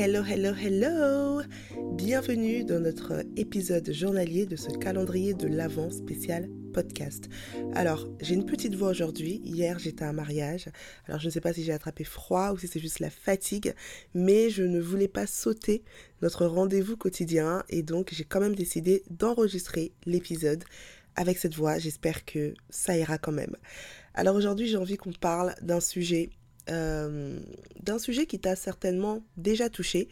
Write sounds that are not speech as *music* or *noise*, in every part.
Hello, hello, hello Bienvenue dans notre épisode journalier de ce calendrier de l'Avent spécial podcast. Alors, j'ai une petite voix aujourd'hui. Hier, j'étais à un mariage. Alors, je ne sais pas si j'ai attrapé froid ou si c'est juste la fatigue, mais je ne voulais pas sauter notre rendez-vous quotidien et donc j'ai quand même décidé d'enregistrer l'épisode avec cette voix. J'espère que ça ira quand même. Alors aujourd'hui, j'ai envie qu'on parle d'un sujet euh, d'un sujet qui t'a certainement déjà touché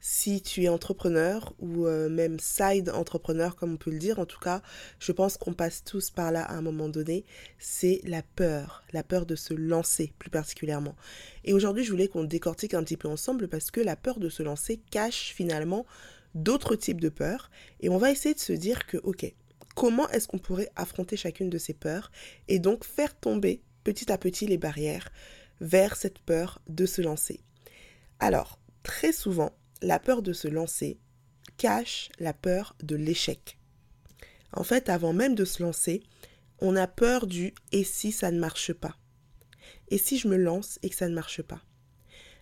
si tu es entrepreneur ou euh, même side entrepreneur comme on peut le dire. En tout cas, je pense qu'on passe tous par là à un moment donné. C'est la peur, la peur de se lancer plus particulièrement. Et aujourd'hui, je voulais qu'on décortique un petit peu ensemble parce que la peur de se lancer cache finalement d'autres types de peurs. Et on va essayer de se dire que, ok, comment est-ce qu'on pourrait affronter chacune de ces peurs et donc faire tomber petit à petit les barrières vers cette peur de se lancer. Alors, très souvent, la peur de se lancer cache la peur de l'échec. En fait, avant même de se lancer, on a peur du et si ça ne marche pas? Et si je me lance et que ça ne marche pas?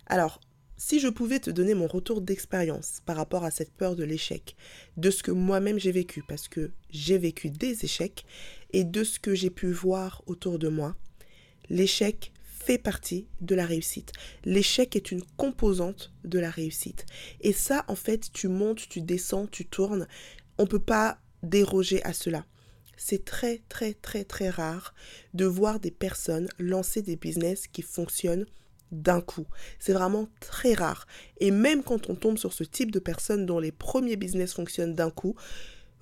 Alors, si je pouvais te donner mon retour d'expérience par rapport à cette peur de l'échec, de ce que moi-même j'ai vécu, parce que j'ai vécu des échecs, et de ce que j'ai pu voir autour de moi, l'échec fait partie de la réussite. L'échec est une composante de la réussite. Et ça, en fait, tu montes, tu descends, tu tournes. On ne peut pas déroger à cela. C'est très, très, très, très rare de voir des personnes lancer des business qui fonctionnent d'un coup. C'est vraiment très rare. Et même quand on tombe sur ce type de personnes dont les premiers business fonctionnent d'un coup,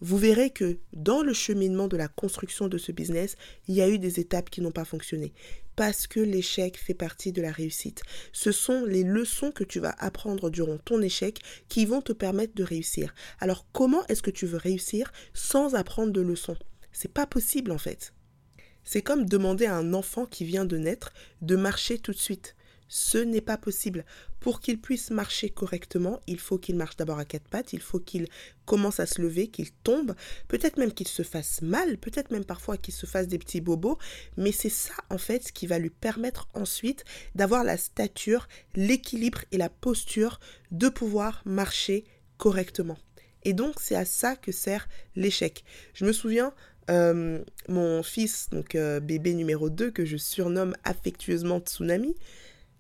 vous verrez que dans le cheminement de la construction de ce business, il y a eu des étapes qui n'ont pas fonctionné. Parce que l'échec fait partie de la réussite. Ce sont les leçons que tu vas apprendre durant ton échec qui vont te permettre de réussir. Alors comment est-ce que tu veux réussir sans apprendre de leçons? C'est pas possible en fait. C'est comme demander à un enfant qui vient de naître de marcher tout de suite. Ce n'est pas possible. Pour qu'il puisse marcher correctement, il faut qu'il marche d'abord à quatre pattes, il faut qu'il commence à se lever, qu'il tombe, peut-être même qu'il se fasse mal, peut-être même parfois qu'il se fasse des petits bobos, mais c'est ça en fait qui va lui permettre ensuite d'avoir la stature, l'équilibre et la posture de pouvoir marcher correctement. Et donc c'est à ça que sert l'échec. Je me souviens, euh, mon fils, donc euh, bébé numéro 2, que je surnomme affectueusement Tsunami,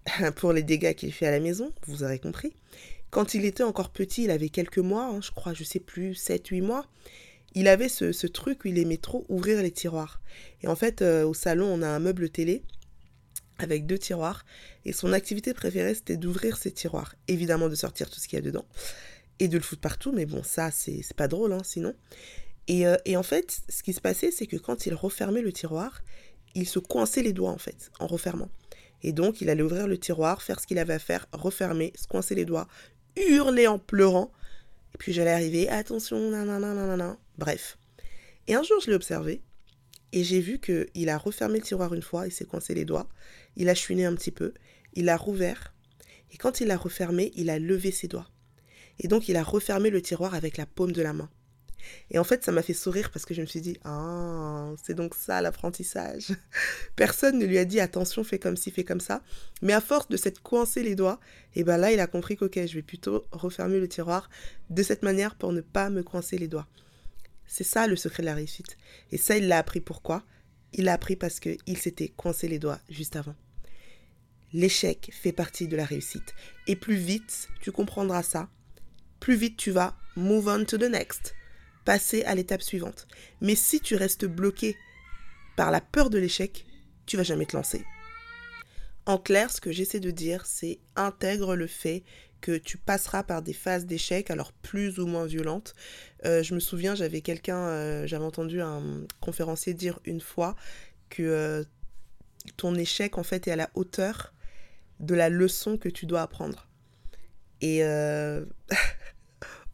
*laughs* pour les dégâts qu'il fait à la maison, vous aurez compris. Quand il était encore petit, il avait quelques mois, hein, je crois, je sais plus, 7-8 mois, il avait ce, truc où il aimait trop ouvrir les tiroirs. Et en fait, euh, au salon, on a un meuble télé avec deux tiroirs. Et son activité préférée, c'était d'ouvrir ces tiroirs. Évidemment, de sortir tout ce qu'il y a dedans. Et de le foutre partout. Mais bon, ça, c'est pas drôle, hein, sinon. Et, euh, et en fait, ce qui se passait, c'est que quand il refermait le tiroir, il se coinçait les doigts, en fait, en refermant. Et donc, il allait ouvrir le tiroir, faire ce qu'il avait à faire, refermer, se coincer les doigts, hurler en pleurant. Et puis j'allais arriver, attention. Bref. Et un jour, je l'ai observé et j'ai vu qu'il a refermé le tiroir une fois, il s'est coincé les doigts, il a chouiné un petit peu, il a rouvert et quand il a refermé, il a levé ses doigts. Et donc, il a refermé le tiroir avec la paume de la main. Et en fait, ça m'a fait sourire parce que je me suis dit, ah, c'est donc ça l'apprentissage. *laughs* Personne ne lui a dit, attention, fais comme ci, fais comme ça. Mais à force de s'être coincé les doigts, et eh ben là, il a compris qu'ok, je vais plutôt refermer le tiroir de cette manière pour ne pas me coincer les doigts. C'est ça le secret de la réussite. Et ça, il l'a appris pourquoi? Il l'a appris parce qu'il s'était coincé les doigts juste avant. L'échec fait partie de la réussite. Et plus vite tu comprendras ça, plus vite tu vas move on to the next passer à l'étape suivante. Mais si tu restes bloqué par la peur de l'échec, tu vas jamais te lancer. En clair, ce que j'essaie de dire, c'est intègre le fait que tu passeras par des phases d'échec, alors plus ou moins violentes. Euh, je me souviens, j'avais quelqu'un, euh, j'avais entendu un conférencier dire une fois que euh, ton échec, en fait, est à la hauteur de la leçon que tu dois apprendre. Et *laughs*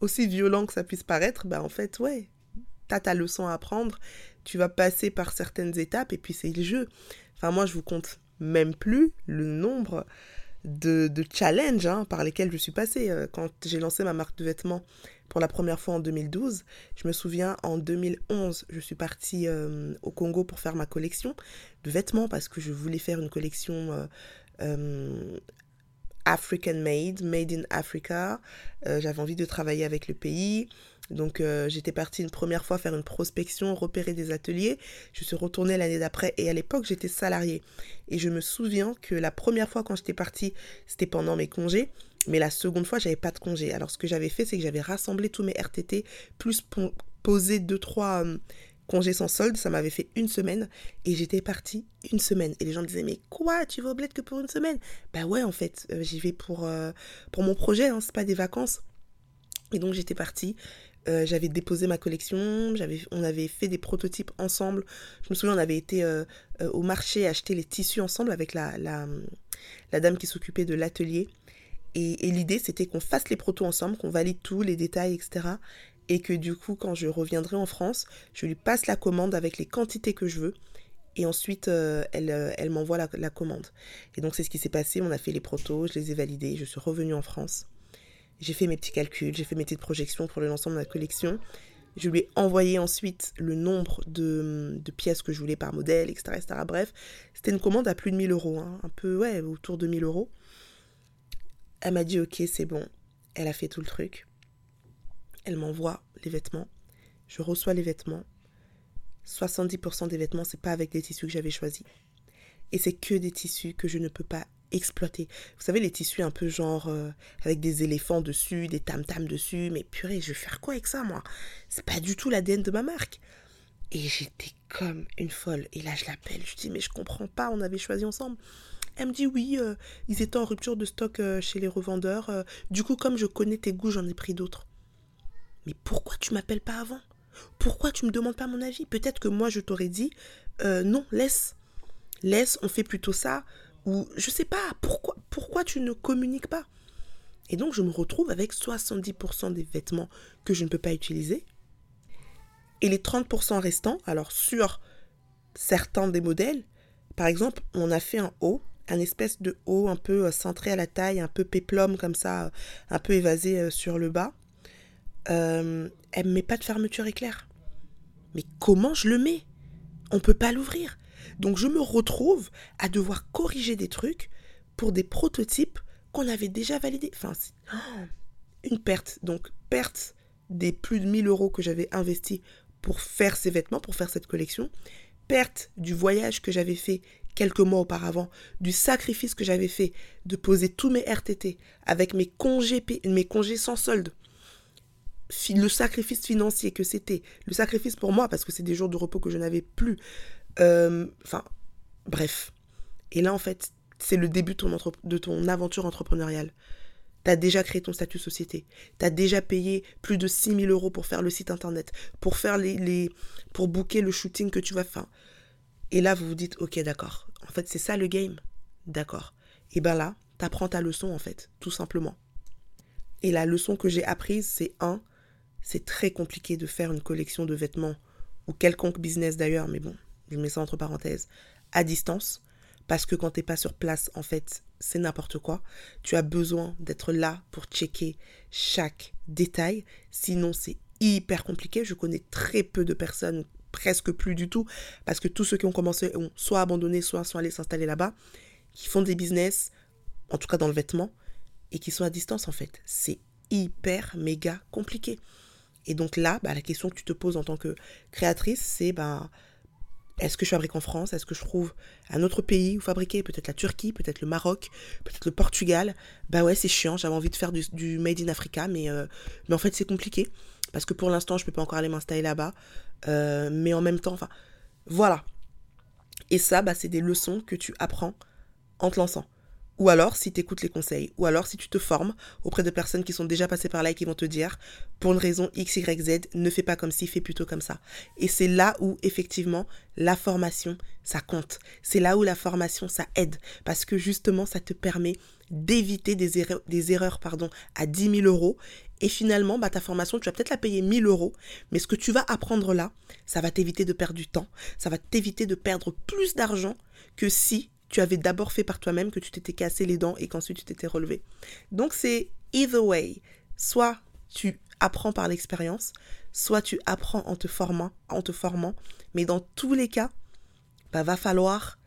aussi violent que ça puisse paraître, bah en fait, ouais, t'as ta leçon à apprendre, tu vas passer par certaines étapes et puis c'est le jeu. Enfin, moi, je vous compte même plus le nombre de, de challenges hein, par lesquels je suis passée. Euh, quand j'ai lancé ma marque de vêtements pour la première fois en 2012, je me souviens en 2011, je suis partie euh, au Congo pour faire ma collection de vêtements parce que je voulais faire une collection euh, African made, made in Africa. J'avais envie de travailler avec le pays. Donc j'étais partie une première fois faire une prospection, repérer des ateliers. Je suis retournée l'année d'après et à l'époque j'étais salariée. Et je me souviens que la première fois quand j'étais partie, c'était pendant mes congés. Mais la seconde fois, j'avais pas de congé. Alors ce que j'avais fait, c'est que j'avais rassemblé tous mes RTT, plus posé deux, trois euh, congés sans solde. Ça m'avait fait une semaine et j'étais partie une semaine. Et les gens me disaient, mais quoi, tu vas au bled que pour une semaine? Bah ouais, en fait, euh, j'y vais pour, euh, pour mon projet, hein, c'est pas des vacances. Et donc j'étais partie. j'avais déposé ma collection, j'avais, on avait fait des prototypes ensemble. Je me souviens, on avait été au marché acheter les tissus ensemble avec la, la, la dame qui s'occupait de l'atelier. Et, l'idée, c'était qu'on fasse les protos ensemble, qu'on valide tout, les détails, etc. Et que du coup, quand je reviendrai en France, je lui passe la commande avec les quantités que je veux. Et ensuite, euh, elle, euh, elle m'envoie la, la, commande. Et donc, c'est ce qui s'est passé. On a fait les protos, je les ai validés. Je suis revenue en France. J'ai fait mes petits calculs, j'ai fait mes petites projections pour l'ensemble de ma collection. Je lui ai envoyé ensuite le nombre de, de, pièces que je voulais par modèle, etc. etc. Bref, c'était une commande à plus de 1000 euros. Hein. un peu, ouais, autour de 1000 euros. Elle m'a dit ok, c'est bon. Elle a fait tout le truc. Elle m'envoie les vêtements. Je reçois les vêtements. 70% des vêtements, c'est pas avec des tissus que j'avais choisis. Et c'est que des tissus que je ne peux pas exploiter. Vous savez, les tissus un peu genre euh, avec des éléphants dessus, des tam-tams dessus. Mais purée, je vais faire quoi avec ça, moi? C'est pas du tout l'ADN de ma marque. Et j'étais comme une folle. Et là, je l'appelle. Je dis, mais je comprends pas, on avait choisi ensemble. Elle me dit oui, euh, ils étaient en rupture de stock euh, chez les revendeurs. Du coup, comme je connais tes goûts, j'en ai pris d'autres. Mais pourquoi tu m'appelles pas avant? Pourquoi tu me demandes pas mon avis? Peut-être que moi je t'aurais dit non, laisse. Laisse, on fait plutôt ça. Ou je sais pas, pourquoi, pourquoi tu ne communiques pas? Et donc je me retrouve avec 70% des vêtements que je ne peux pas utiliser. Et les 30% restants, alors sur certains des modèles, par exemple, on a fait un haut un espèce de haut un peu euh, centré à la taille, un peu péplum comme ça, euh, un peu évasé euh, sur le bas. Elle ne met pas de fermeture éclair. Mais comment je le mets? On peut pas l'ouvrir. Donc je me retrouve à devoir corriger des trucs pour des prototypes qu'on avait déjà validés. Enfin, oh, une perte. Donc perte des plus de 1000 euros que j'avais investis pour faire ces vêtements, pour faire cette collection. Perte du voyage que j'avais fait quelques mois auparavant, du sacrifice que j'avais fait de poser tous mes RTT avec mes congés, mes congés sans solde, le sacrifice financier que c'était, le sacrifice pour moi parce que c'est des jours de repos que je n'avais plus. Euh, enfin, bref. Et là, en fait, c'est le début de ton, aventure entrepreneuriale. Tu as déjà créé ton statut société. Tu as déjà payé plus de 6 000 euros pour faire le site internet, pour faire les, pour booker le shooting que tu vas faire. Et là, vous vous dites, ok, d'accord. En fait, c'est ça le game? D'accord. Et ben là, t'apprends ta leçon, en fait, tout simplement. Et la leçon que j'ai apprise, c'est un, c'est très compliqué de faire une collection de vêtements, ou quelconque business d'ailleurs, mais bon, je mets ça entre parenthèses, à distance. Parce que quand t'es pas sur place, en fait, c'est n'importe quoi. Tu as besoin d'être là pour checker chaque détail. Sinon, c'est hyper compliqué. Je connais très peu de personnes presque plus du tout, parce que tous ceux qui ont commencé ont soit abandonné, soit sont allés s'installer là-bas, qui font des business, en tout cas dans le vêtement, et qui sont à distance en fait. C'est hyper méga compliqué. Et donc là, bah, la question que tu te poses en tant que créatrice, c'est bah, est-ce que je fabrique en France? Est-ce que je trouve un autre pays où fabriquer? Peut-être la Turquie, peut-être le Maroc, peut-être le Portugal. Bah ouais, c'est chiant, j'avais envie de faire du, Made in Africa, mais, euh, mais en fait c'est compliqué. Parce que pour l'instant, je ne peux pas encore aller m'installer là-bas. Euh, mais en même temps, enfin, voilà. Et ça, bah, c'est des leçons que tu apprends en te lançant. Ou alors si tu écoutes les conseils, ou alors si tu te formes auprès de personnes qui sont déjà passées par là et qui vont te dire, pour une raison X, Y, Z, ne fais pas comme ci, fais plutôt comme ça. Et c'est là où effectivement la formation, ça compte. C'est là où la formation, ça aide. Parce que justement, ça te permet d'éviter des erreurs, pardon, à 10 000 euros et finalement, bah, ta formation, tu vas peut-être la payer 1000 euros, mais ce que tu vas apprendre là, ça va t'éviter de perdre du temps, ça va t'éviter de perdre plus d'argent que si tu avais d'abord fait par toi-même, que tu t'étais cassé les dents et qu'ensuite tu t'étais relevé. Donc c'est either way. Soit tu apprends par l'expérience, soit tu apprends en te formant, en te formant, mais dans tous les cas, bah, va falloir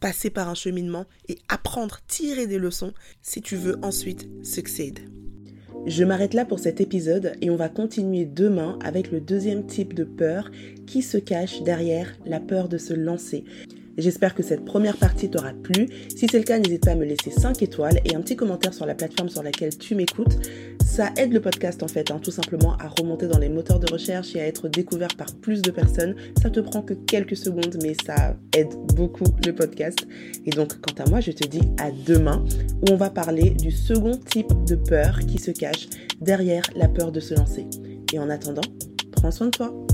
passer par un cheminement et apprendre, tirer des leçons si tu veux ensuite succéder. Je m'arrête là pour cet épisode et on va continuer demain avec le deuxième type de peur qui se cache derrière la peur de se lancer. J'espère que cette première partie t'aura plu. Si c'est le cas, n'hésite pas à me laisser 5 étoiles et un petit commentaire sur la plateforme sur laquelle tu m'écoutes. Ça aide le podcast en fait, hein, tout simplement à remonter dans les moteurs de recherche et à être découvert par plus de personnes. Ça te prend que quelques secondes, mais ça aide beaucoup le podcast. Et donc, quant à moi, je te dis à demain où on va parler du second type de peur qui se cache derrière la peur de se lancer. Et en attendant, prends soin de toi.